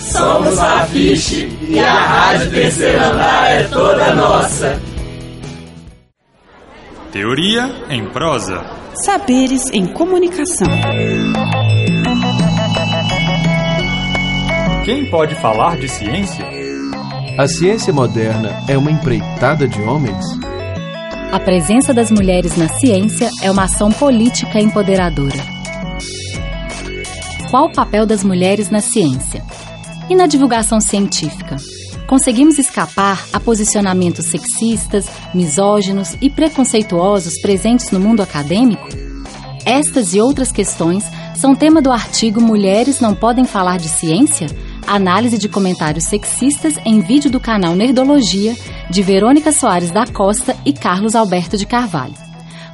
Somos a Fiche e a Rádio Terceiro Andar é toda nossa. Teoria em prosa. Saberes em comunicação. Quem pode falar de ciência? A ciência moderna é uma empreitada de homens? A presença das mulheres na ciência é uma ação política empoderadora. Qual o papel das mulheres na ciência? E na divulgação científica? Conseguimos escapar a posicionamentos sexistas, misóginos e preconceituosos presentes no mundo acadêmico? Estas e outras questões são tema do artigo Mulheres não podem falar de ciência? Análise de comentários sexistas em vídeo do canal Nerdologia, de Verônica Soares da Costa e Carlos Alberto de Carvalho.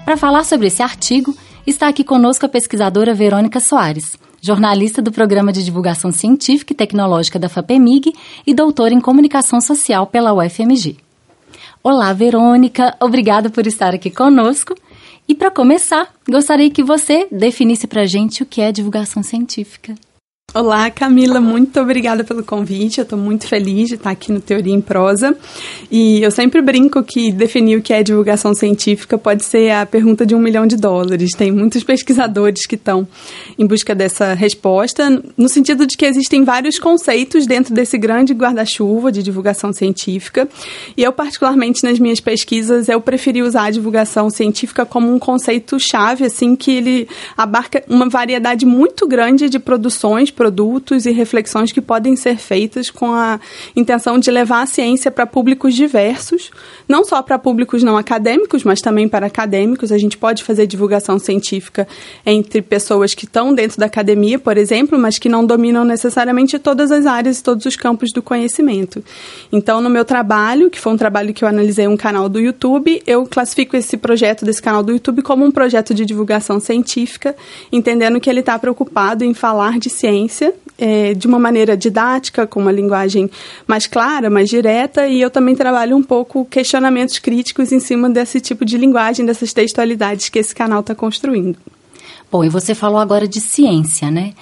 Para falar sobre esse artigo, está aqui conosco a pesquisadora Verônica Soares, jornalista do Programa de Divulgação Científica e Tecnológica da FAPEMIG e doutora em Comunicação Social pela UFMG. Olá, Verônica, obrigada por estar aqui conosco. E para começar, gostaria que você definisse para a gente o que é divulgação científica. Olá, Camila, muito obrigada pelo convite. Eu estou muito feliz de estar aqui no Teoria em Prosa. E eu sempre brinco que definir o que é divulgação científica pode ser a pergunta de um milhão de dólares. Tem muitos pesquisadores que estão em busca dessa resposta, no sentido de que existem vários conceitos dentro desse grande guarda-chuva de divulgação científica. E eu, particularmente nas minhas pesquisas, eu preferi usar a divulgação científica como um conceito-chave, assim, que ele abarca uma variedade muito grande de produções, produtos e reflexões que podem ser feitas com a intenção de levar a ciência para públicos diversos, não só para públicos não acadêmicos, mas também para acadêmicos. A gente pode fazer divulgação científica entre pessoas que estão dentro da academia, por exemplo, mas que não dominam necessariamente todas as áreas e todos os campos do conhecimento. Então, no meu trabalho, que foi um trabalho que eu analisei um canal do YouTube, eu classifico esse projeto desse canal do YouTube como um projeto de divulgação científica, entendendo que ele está preocupado em falar de ciência é, de uma maneira didática, com uma linguagem mais clara, mais direta, e eu também trabalho um pouco questionamentos críticos em cima desse tipo de linguagem, dessas textualidades que esse canal está construindo. Bom, e você falou agora de ciência, né?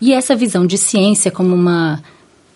E essa visão de ciência como uma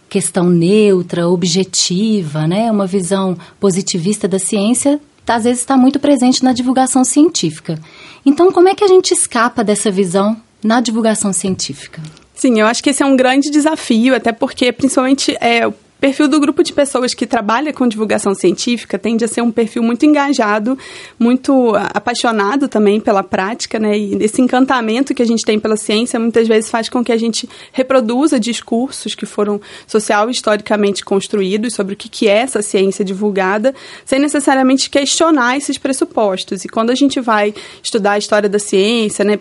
questão neutra, objetiva, né? Uma visão positivista da ciência, às vezes está muito presente na divulgação científica. Então, como é que a gente escapa dessa visão na divulgação científica? Sim, eu acho que esse é um grande desafio, até porque, principalmente, é, o perfil do grupo de pessoas que trabalha com divulgação científica tende a ser um perfil muito engajado, muito apaixonado também pela prática, né? E esse encantamento que a gente tem pela ciência muitas vezes faz com que a gente reproduza discursos que foram social e historicamente construídos sobre o que é essa ciência divulgada, sem necessariamente questionar esses pressupostos. E quando a gente vai estudar a história da ciência, né?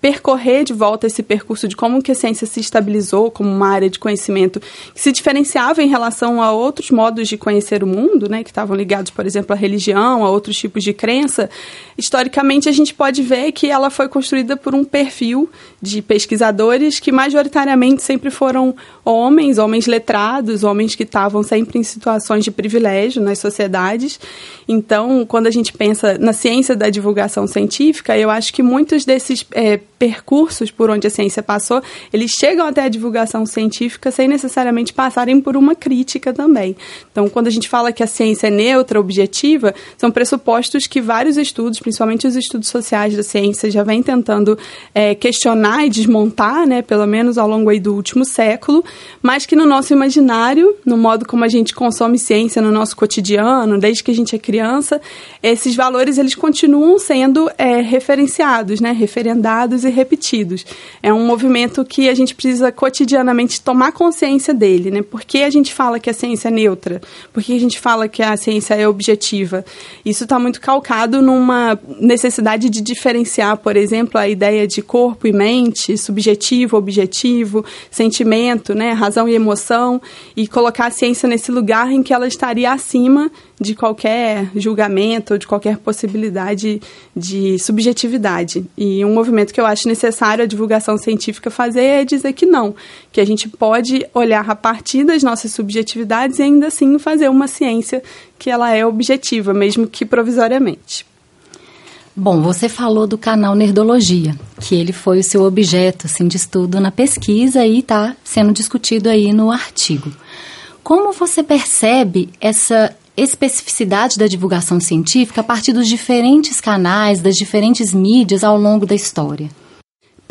Percorrer de volta esse percurso de como que a ciência se estabilizou como uma área de conhecimento que se diferenciava em relação a outros modos de conhecer o mundo, né, que estavam ligados, por exemplo, à religião, a outros tipos de crença, historicamente a gente pode ver que ela foi construída por um perfil de pesquisadores que majoritariamente sempre foram homens, homens letrados, homens que estavam sempre em situações de privilégio nas sociedades. Então, quando a gente pensa na ciência da divulgação científica, eu acho que muitos desses é, percursos por onde a ciência passou, eles chegam até a divulgação científica sem necessariamente passarem por uma crítica também. Então, quando a gente fala que a ciência é neutra, objetiva, são pressupostos que vários estudos, principalmente os estudos sociais da ciência, já vêm tentando é, questionar e desmontar, né, pelo menos ao longo do último século, mas que no nosso imaginário, no modo como a gente consome ciência no nosso cotidiano, desde que a gente é criança, esses valores eles continuam sendo é, referenciados, né, referendados e repetidos. É um movimento que a gente precisa cotidianamente tomar consciência dele, né? Por que a gente fala que a ciência é neutra? Por que a gente fala que a ciência é objetiva? Isso está muito calcado numa necessidade de diferenciar, por exemplo, a ideia de corpo e mente, subjetivo, objetivo, sentimento, né, razão e emoção, e colocar a ciência nesse lugar em que ela estaria acima de qualquer julgamento ou de qualquer possibilidade de subjetividade. E um movimento que eu acho necessário a divulgação científica fazer é dizer que não, que a gente pode olhar a partir das nossas subjetividades e ainda assim fazer uma ciência que ela é objetiva, mesmo que provisoriamente. Bom, você falou do canal Nerdologia, que ele foi o seu objeto assim, de estudo na pesquisa e está sendo discutido aí no artigo. Como você percebe essa especificidade da divulgação científica a partir dos diferentes canais, das diferentes mídias ao longo da história?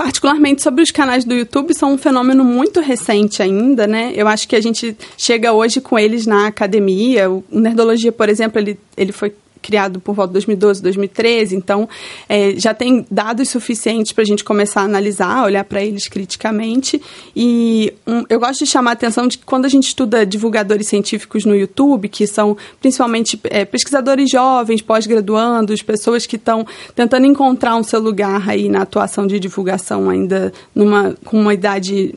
particularmente sobre os canais do YouTube, são um fenômeno muito recente ainda, né? Eu acho que a gente chega hoje com eles na academia. O Nerdologia, por exemplo, ele, ele foi criado por volta de 2012, 2013, então é, já tem dados suficientes para a gente começar a analisar, olhar para eles criticamente. E um, eu gosto de chamar a atenção de que quando a gente estuda divulgadores científicos no YouTube, que são principalmente é, pesquisadores jovens, pós-graduandos, pessoas que estão tentando encontrar um seu lugar aí na atuação de divulgação ainda numa, com uma idade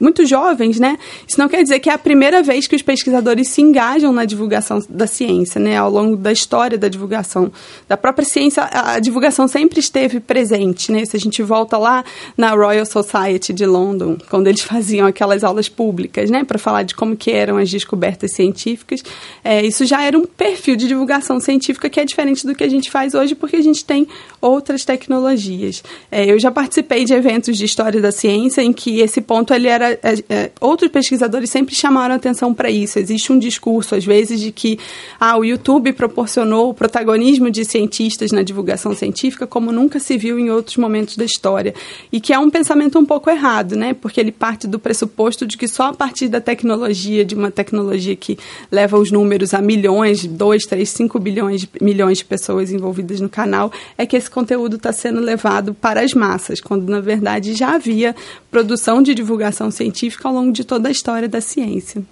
muito jovens, né? Isso não quer dizer que é a primeira vez que os pesquisadores se engajam na divulgação da ciência, né? Ao longo da história história da divulgação da própria ciência, a divulgação sempre esteve presente, né? Se a gente volta lá na Royal Society de London, quando eles faziam aquelas aulas públicas, né, para falar de como que eram as descobertas científicas, é, isso já era um perfil de divulgação científica que é diferente do que a gente faz hoje, porque a gente tem outras tecnologias. É, eu já participei de eventos de história da ciência em que esse ponto ele era, é, é outros pesquisadores sempre chamaram atenção para isso. Existe um discurso às vezes de que ah, o YouTube proporcionou o protagonismo de cientistas na divulgação científica como nunca se viu em outros momentos da história. E que é um pensamento um pouco errado, né? Porque ele parte do pressuposto de que só a partir da tecnologia, de uma tecnologia que leva os números a milhões, 2, 3, 5 bilhões milhões de pessoas envolvidas no canal, é que esse conteúdo está sendo levado para as massas, quando na verdade já havia produção de divulgação científica ao longo de toda a história da ciência.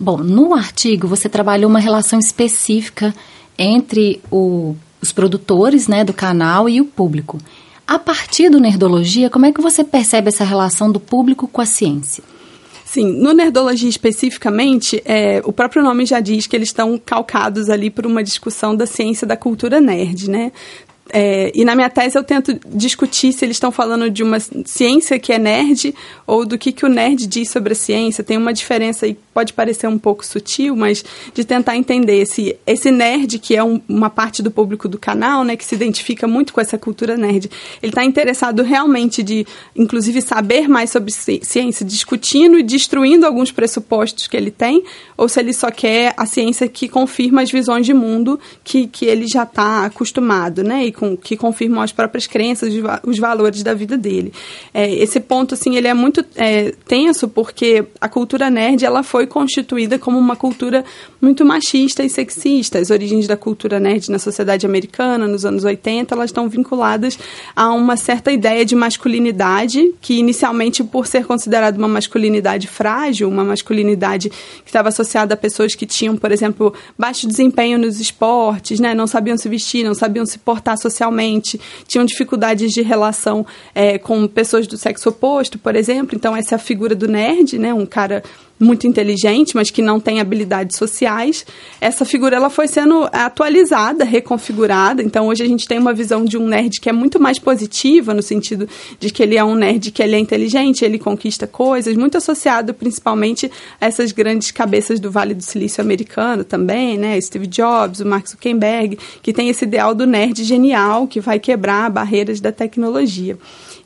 Bom, no artigo você trabalhou uma relação específica entre o, os produtores né, do canal e o público. A partir do Nerdologia, como é que você percebe essa relação do público com a ciência? Sim, no Nerdologia especificamente, é, o próprio nome já diz que eles estão calcados ali por uma discussão da ciência da cultura nerd, né? É, e na minha tese eu tento discutir se eles estão falando de uma ciência que é nerd ou do que, que o nerd diz sobre a ciência. Tem uma diferença aí, pode parecer um pouco sutil, mas de tentar entender se esse nerd, que é um, uma parte do público do canal, né, que se identifica muito com essa cultura nerd, ele está interessado realmente de, inclusive, saber mais sobre ciência, discutindo e destruindo alguns pressupostos que ele tem, ou se ele só quer a ciência que confirma as visões de mundo que, que ele já está acostumado, né? E com, que confirmam as próprias crenças, os, valores da vida dele. É, esse ponto, assim, ele é muito é, tenso porque a cultura nerd, ela foi constituída como uma cultura muito machista e sexista. As origens da cultura nerd na sociedade americana, nos anos 80, elas estão vinculadas a uma certa ideia de masculinidade, que inicialmente, por ser considerada uma masculinidade frágil, uma masculinidade que estava associada a pessoas que tinham, por exemplo, baixo desempenho nos esportes, né, não sabiam se vestir, não sabiam se portar tinham dificuldades de relação é, com pessoas do sexo oposto, por exemplo. Então, essa é a figura do nerd, né? Um cara muito inteligente, mas que não tem habilidades sociais. Essa figura ela foi sendo atualizada, reconfigurada. Então hoje a gente tem uma visão de um nerd que é muito mais positiva no sentido de que ele é um nerd que ele é inteligente, ele conquista coisas, muito associado principalmente a essas grandes cabeças do Vale do Silício americano também, né? Steve Jobs, o Mark Zuckerberg, que tem esse ideal do nerd genial que vai quebrar barreiras da tecnologia.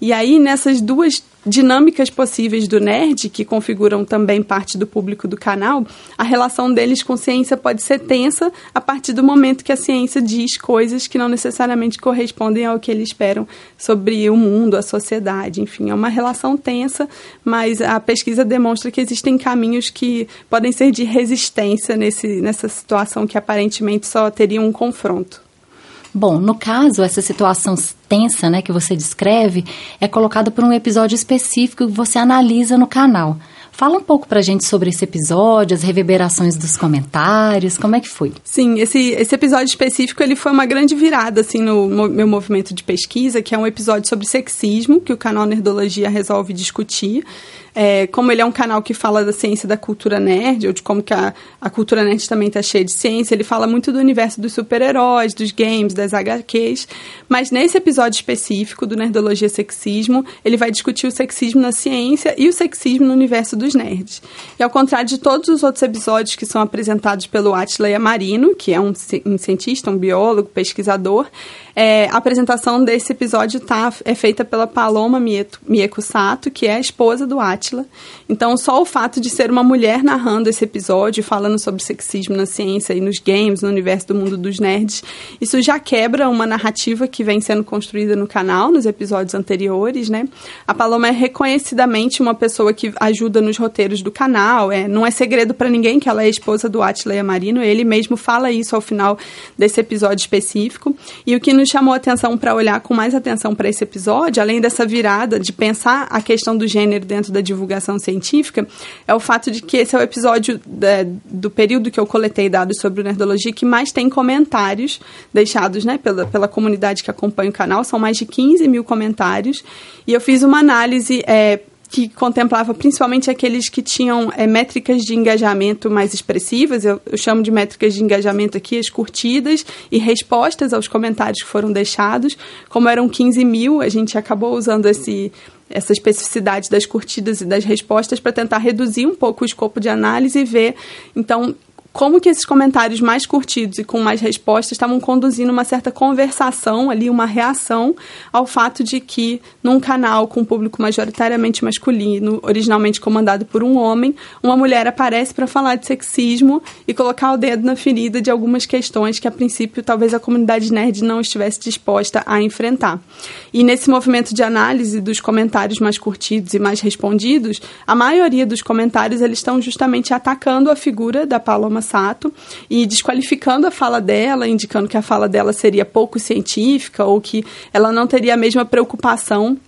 E aí, nessas duas dinâmicas possíveis do nerd, que configuram também parte do público do canal, a relação deles com ciência pode ser tensa a partir do momento que a ciência diz coisas que não necessariamente correspondem ao que eles esperam sobre o mundo, a sociedade. Enfim, é uma relação tensa, mas a pesquisa demonstra que existem caminhos que podem ser de resistência nesse, nessa situação que aparentemente só teria um confronto. Bom, no caso, essa situação tensa né, que você descreve é colocada por um episódio específico que você analisa no canal. Fala um pouco pra gente sobre esse episódio, as reverberações dos comentários, como é que foi? Sim, esse, esse episódio específico ele foi uma grande virada assim no meu movimento de pesquisa, que é um episódio sobre sexismo que o canal Nerdologia resolve discutir. É, como ele é um canal que fala da ciência da cultura nerd, ou de como que a, a cultura nerd também está cheia de ciência, ele fala muito do universo dos super-heróis, dos games, das HQs, mas nesse episódio específico do Nerdologia Sexismo, ele vai discutir o sexismo na ciência e o sexismo no universo dos nerds. E ao contrário de todos os outros episódios que são apresentados pelo Atila Yamarino, que é um, um cientista, um biólogo, pesquisador, é, a apresentação desse episódio tá, é feita pela Paloma Mieko Sato, que é a esposa do Atila. Então, só o fato de ser uma mulher narrando esse episódio, falando sobre sexismo na ciência e nos games, no universo do mundo dos nerds, isso já quebra uma narrativa que vem sendo construída no canal, nos episódios anteriores, né? A Paloma é reconhecidamente uma pessoa que ajuda nos roteiros do canal, é, não é segredo para ninguém que ela é esposa do Atila Yamarino, ele mesmo fala isso ao final desse episódio específico. E o que nos chamou a atenção para olhar com mais atenção para esse episódio, além dessa virada de pensar a questão do gênero dentro da divulgação científica, é o fato de que esse é o episódio da, do período que eu coletei dados sobre o Nerdologia que mais tem comentários deixados né, pela, pela comunidade que acompanha o canal. São mais de 15 mil comentários. E eu fiz uma análise é, que contemplava principalmente aqueles que tinham é, métricas de engajamento mais expressivas. Eu, eu, chamo de métricas de engajamento aqui as curtidas e respostas aos comentários que foram deixados. Como eram 15 mil, a gente acabou usando esse, essa especificidade das curtidas e das respostas para tentar reduzir um pouco o escopo de análise e ver, então, como que esses comentários mais curtidos e com mais respostas estavam conduzindo uma certa conversação ali, uma reação ao fato de que num canal com público majoritariamente masculino, originalmente comandado por um homem, uma mulher aparece para falar de sexismo e colocar o dedo na ferida de algumas questões que a princípio talvez a comunidade nerd não estivesse disposta a enfrentar. E nesse movimento de análise dos comentários mais curtidos e mais respondidos, a maioria dos comentários eles estão justamente atacando a figura da Paloma Sato e desqualificando a fala dela, indicando que a fala dela seria pouco científica ou que ela não teria a mesma preocupação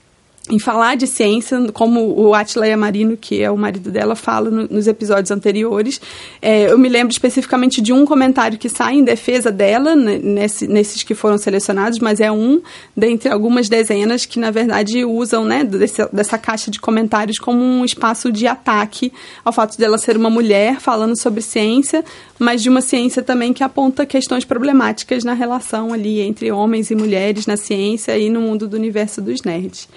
em falar de ciência, como o Atila Yamarino, que é o marido dela, fala no, nos episódios anteriores. É, eu me lembro especificamente de um comentário que sai em defesa dela, né, nesse, nesses que foram selecionados, mas é um dentre algumas dezenas que, na verdade, usam né, desse, dessa caixa de comentários como um espaço de ataque ao fato dela ser uma mulher falando sobre ciência, mas de uma ciência também que aponta questões problemáticas na relação ali entre homens e mulheres na ciência e no mundo do universo dos nerds.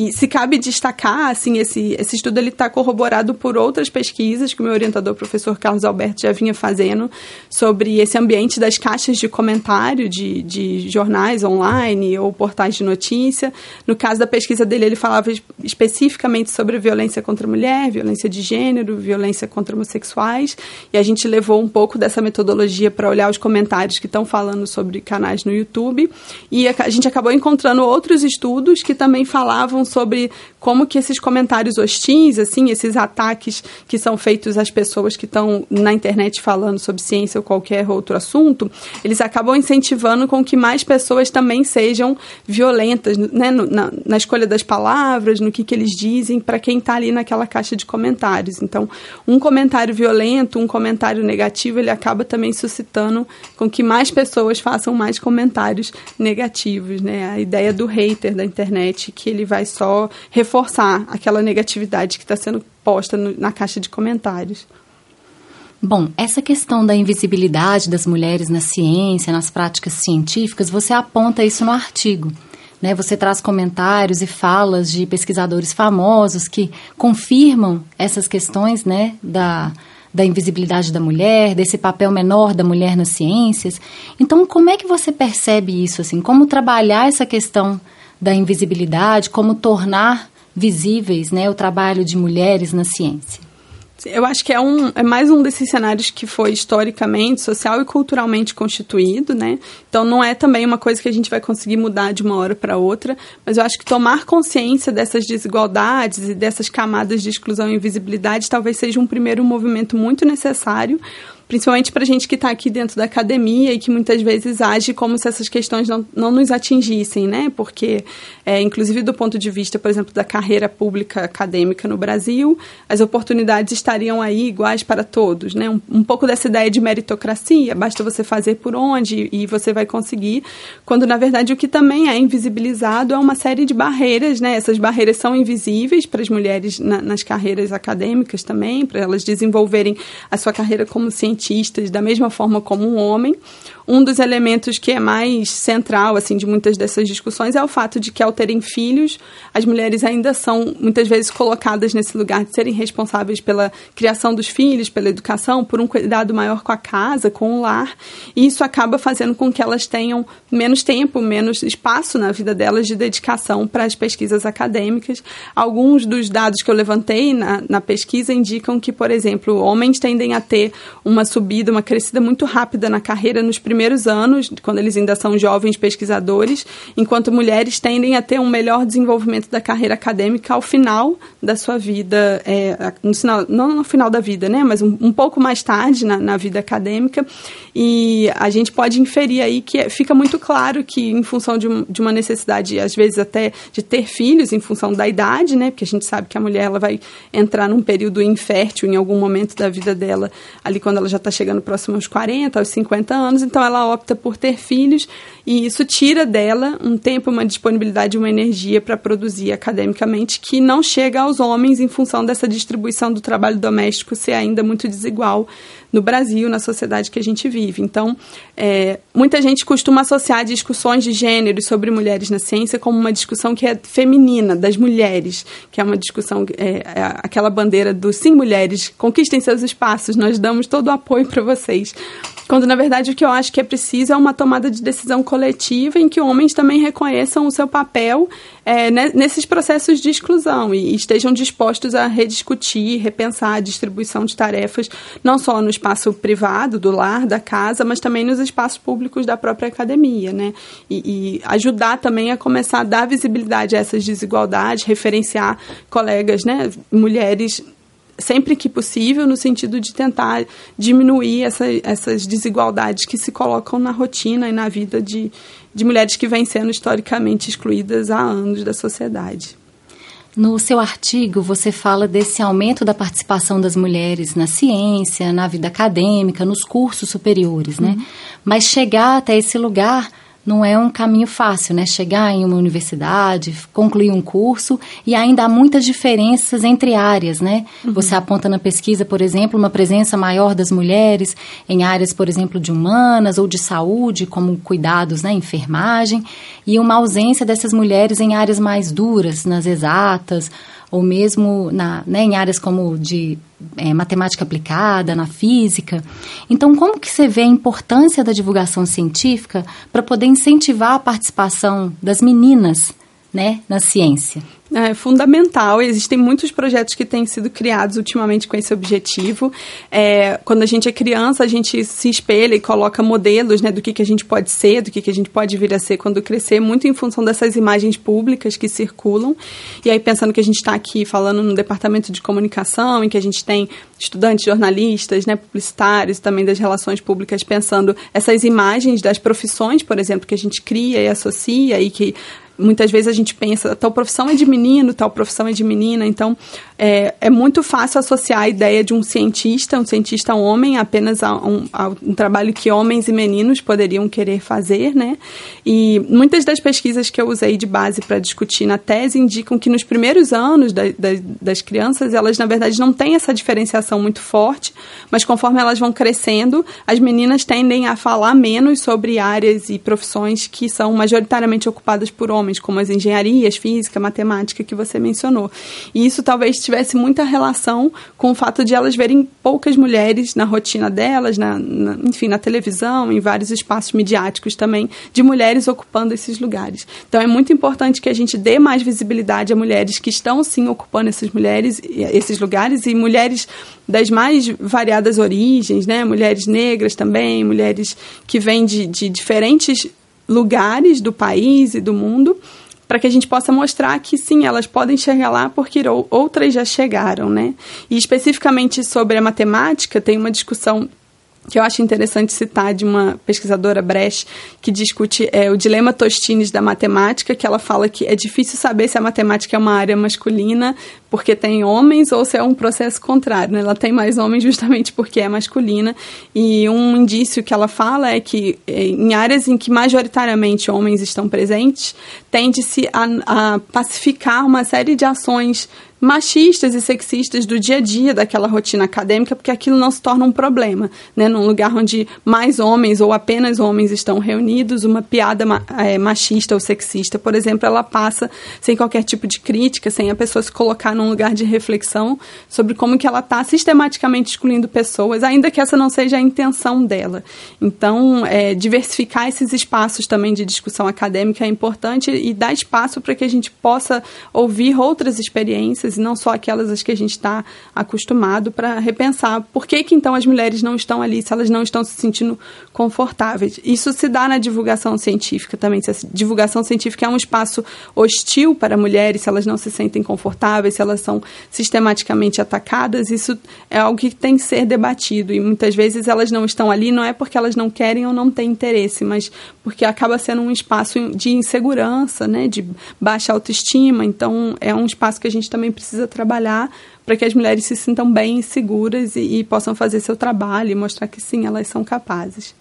E se cabe destacar, assim, esse, esse estudo ele está corroborado por outras pesquisas que o meu orientador, o professor Carlos Alberto, já vinha fazendo sobre esse ambiente das caixas de comentário de, de jornais online ou portais de notícia. No caso da pesquisa dele, ele falava especificamente sobre violência contra a mulher, violência de gênero, violência contra homossexuais. E a gente levou um pouco dessa metodologia para olhar os comentários que estão falando sobre canais no YouTube. E a, a gente acabou encontrando outros estudos que também falavam sobre como que esses comentários hostis, assim, esses ataques que são feitos às pessoas que estão na internet falando sobre ciência ou qualquer outro assunto, eles acabam incentivando com que mais pessoas também sejam violentas, né, na, na, escolha das palavras, no que, que eles dizem para quem está ali naquela caixa de comentários. Então, um comentário violento, um comentário negativo, ele acaba também suscitando com que mais pessoas façam mais comentários negativos, né? A ideia do hater da internet, que ele vai só reforçar aquela negatividade que está sendo posta no, na caixa de comentários. Bom, essa questão da invisibilidade das mulheres na ciência, nas práticas científicas, você aponta isso no artigo. Né? Você traz comentários e falas de pesquisadores famosos que confirmam essas questões né, da, da invisibilidade da mulher, desse papel menor da mulher nas ciências. Então, como é que você percebe isso? Assim, como trabalhar essa questão da invisibilidade, como tornar visíveis né, o trabalho de mulheres na ciência? Eu acho que é, um, é mais um desses cenários que foi historicamente, social e culturalmente constituído, né? Então não é também uma coisa que a gente vai conseguir mudar de uma hora para outra, mas eu acho que tomar consciência dessas desigualdades e dessas camadas de exclusão e invisibilidade talvez seja um primeiro movimento muito necessário principalmente para gente que está aqui dentro da academia e que muitas vezes age como se essas questões não, não nos atingissem, né? Porque, é, inclusive do ponto de vista, por exemplo, da carreira pública acadêmica no Brasil, as oportunidades estariam aí iguais para todos, né? Um, um pouco dessa ideia de meritocracia, basta você fazer por onde e você vai conseguir, quando na verdade o que também é invisibilizado é uma série de barreiras, né? Essas barreiras são invisíveis para as mulheres na, nas carreiras acadêmicas também, para elas desenvolverem a sua carreira como cientista cientistas da mesma forma como um homem. Um dos elementos que é mais central assim de muitas dessas discussões é o fato de que ao terem filhos, as mulheres ainda são muitas vezes colocadas nesse lugar de serem responsáveis pela criação dos filhos, pela educação, por um cuidado maior com a casa, com o lar, e isso acaba fazendo com que elas tenham menos tempo, menos espaço na vida delas de dedicação para as pesquisas acadêmicas. Alguns dos dados que eu levantei na, na pesquisa indicam que, por exemplo, homens tendem a ter uma subida, uma crescida muito rápida na carreira nos primeiros anos, quando eles ainda são jovens pesquisadores, enquanto mulheres tendem a ter um melhor desenvolvimento da carreira acadêmica ao final da sua vida, é, no final, não no final da vida, né, mas um, um pouco mais tarde na, na, vida acadêmica. E a gente pode inferir aí que fica muito claro que, em função de, de uma necessidade, às vezes até de ter filhos, em função da idade, né, porque a gente sabe que a mulher ela vai entrar num período infértil em algum momento da vida dela, ali quando ela já está chegando próximo aos 40, aos 50 anos, então ela opta por ter filhos e isso tira dela um tempo, uma disponibilidade, uma energia para produzir academicamente que não chega aos homens em função dessa distribuição do trabalho doméstico ser ainda muito desigual no Brasil, na sociedade que a gente vive. Então, é, muita gente costuma associar discussões de gênero sobre mulheres na ciência como uma discussão que é feminina, das mulheres, que é uma discussão, é, é aquela bandeira do sim, mulheres, conquistem seus espaços, nós damos todo o apoio para vocês. Quando, na verdade, o que eu acho que é preciso é uma tomada de decisão coletiva em que homens também reconheçam o seu papel é, nesses processos de exclusão e estejam dispostos a rediscutir, repensar a distribuição de tarefas, não só no espaço privado, do lar, da casa, mas também nos espaços públicos da própria academia, né? E, e ajudar também a começar a dar visibilidade a essas desigualdades, referenciar colegas, né, mulheres sempre que possível, no sentido de tentar diminuir essa, essas desigualdades que se colocam na rotina e na vida de, de mulheres que vêm sendo historicamente excluídas há anos da sociedade. No seu artigo, você fala desse aumento da participação das mulheres na ciência, na vida acadêmica, nos cursos superiores, né? Uhum. Mas chegar até esse lugar não é um caminho fácil, né? Chegar em uma universidade, concluir um curso e ainda há muitas diferenças entre áreas, né? Uhum. Você aponta na pesquisa, por exemplo, uma presença maior das mulheres em áreas, por exemplo, de humanas ou de saúde, como cuidados, né, enfermagem, e uma ausência dessas mulheres em áreas mais duras, nas exatas, ou mesmo na, né, em áreas como de é, matemática aplicada, na física. Então, como que você vê a importância da divulgação científica para poder incentivar a participação das meninas né, na ciência? É fundamental. Existem muitos projetos que têm sido criados ultimamente com esse objetivo. É, quando a gente é criança, a gente se espelha e coloca modelos né, do que, que a gente pode ser, do que, que a gente pode vir a ser quando crescer, muito em função dessas imagens públicas que circulam. E aí, pensando que a gente está aqui falando no departamento de comunicação, em que a gente tem estudantes, jornalistas, né, publicitários, também das relações públicas, pensando essas imagens das profissões, por exemplo, que a gente cria e associa e que muitas vezes a gente pensa, tal profissão é de menino, tal profissão é de menina, então é, é muito fácil associar a ideia de um cientista, um cientista homem, apenas a um, a um trabalho que homens e meninos poderiam querer fazer, né? E muitas das pesquisas que eu usei de base para discutir na tese indicam que nos primeiros anos da, da, das crianças, elas na verdade não têm essa diferenciação muito forte, mas conforme elas vão crescendo, as meninas tendem a falar menos sobre áreas e profissões que são majoritariamente ocupadas por homens, como as engenharias, física, matemática que você mencionou. E isso talvez tivesse muita relação com o fato de elas verem poucas mulheres na rotina delas, na, na, enfim, na televisão, em vários espaços midiáticos também, de mulheres ocupando esses lugares. Então é muito importante que a gente dê mais visibilidade a mulheres que estão sim ocupando essas mulheres, esses lugares e mulheres das mais variadas origens, né? Mulheres negras também, mulheres que vêm de, de diferentes lugares do país e do mundo para que a gente possa mostrar que sim, elas podem chegar lá porque outras já chegaram, né? E especificamente sobre a matemática, tem uma discussão que eu acho interessante citar de uma pesquisadora Brecht que discute é, o dilema Tostines da matemática, que ela fala que é difícil saber se a matemática é uma área masculina porque tem homens ou se é um processo contrário. Né? Ela tem mais homens justamente porque é masculina. E um indício que ela fala é que é, em áreas em que majoritariamente homens estão presentes, tende-se a, a pacificar uma série de ações machistas e sexistas do dia a dia daquela rotina acadêmica, porque aquilo não se torna um problema, né? Num lugar onde mais homens ou apenas homens estão reunidos, uma piada é, machista ou sexista, por exemplo, ela passa sem qualquer tipo de crítica, sem a pessoa se colocar num lugar de reflexão sobre como que ela está sistematicamente excluindo pessoas, ainda que essa não seja a intenção dela. Então, é, diversificar esses espaços também de discussão acadêmica é importante e dar espaço para que a gente possa ouvir outras experiências e não só aquelas às que a gente está acostumado, para repensar por que, que então as mulheres não estão ali, se elas não estão se sentindo confortáveis. Isso se dá na divulgação científica também. Se a divulgação científica é um espaço hostil para mulheres, se elas não se sentem confortáveis, se elas são sistematicamente atacadas, isso é algo que tem que ser debatido. E muitas vezes elas não estão ali, não é porque elas não querem ou não têm interesse, mas porque acaba sendo um espaço de insegurança, né, de baixa autoestima. Então, é um espaço que a gente também precisa trabalhar para que as mulheres se sintam bem seguras e, e possam fazer seu trabalho e mostrar que sim, elas são capazes.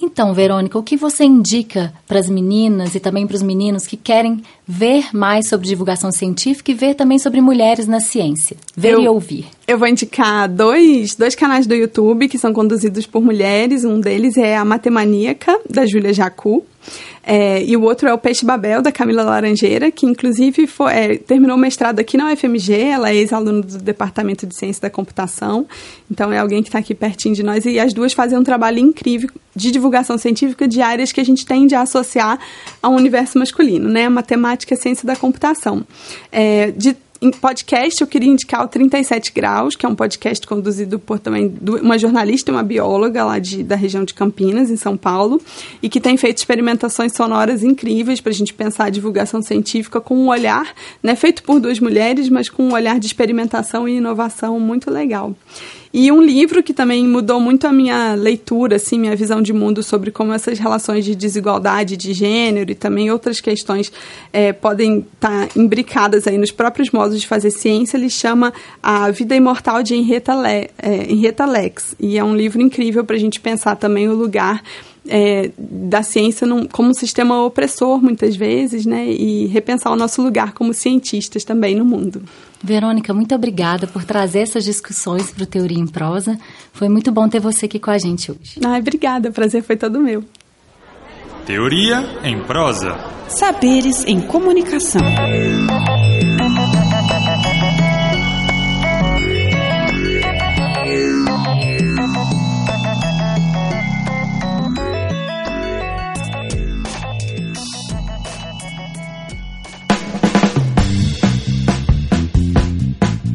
Então, Verônica, o que você indica para as meninas e também para os meninos que querem ver mais sobre divulgação científica e ver também sobre mulheres na ciência? Ver eu, e ouvir. Eu vou indicar dois, dois canais do YouTube que são conduzidos por mulheres. Um deles é a Matemaníaca, da Júlia Jacu. É, e o outro é o Peixe Babel, da Camila Laranjeira, que inclusive foi, é, terminou o mestrado aqui na UFMG, ela é ex-aluna do Departamento de Ciência da Computação, então é alguém que está aqui pertinho de nós, e as duas fazem um trabalho incrível de divulgação científica de áreas que a gente tende a associar ao universo masculino, né? Matemática e ciência da computação. É, de em podcast, eu queria indicar o 37 Graus, que é um podcast conduzido por também uma jornalista e uma bióloga lá de, da região de Campinas, em São Paulo, e que tem feito experimentações sonoras incríveis para a gente pensar a divulgação científica com um olhar, né, feito por duas mulheres, mas com um olhar de experimentação e inovação muito legal. E um livro que também mudou muito a minha leitura, assim, minha visão de mundo sobre como essas relações de desigualdade de gênero e também outras questões é, podem estar tá imbricadas aí nos próprios modos de fazer ciência. Ele chama A Vida Imortal de Henrietta, Le, é, Henrietta Lex. E é um livro incrível para a gente pensar também o lugar é, da ciência num, como um sistema opressor, muitas vezes, né? E repensar o nosso lugar como cientistas também no mundo. Verônica, muito obrigada por trazer essas discussões para o Teoria em Prosa. Foi muito bom ter você aqui com a gente hoje. Ai, obrigada, o prazer foi todo meu. Teoria em Prosa. Saberes em Comunicação.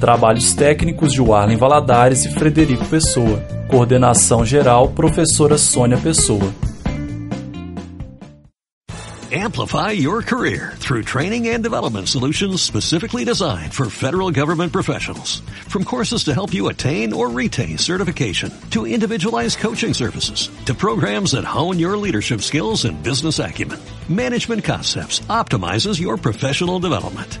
Trabalhos técnicos de Warlen Valadares e Frederico Pessoa. Coordenação geral, professora Sônia Pessoa. Amplify your career through training and development solutions specifically designed for federal government professionals. From courses to help you attain or retain certification, to individualized coaching services, to programs that hone your leadership skills and business acumen, Management Concepts optimizes your professional development.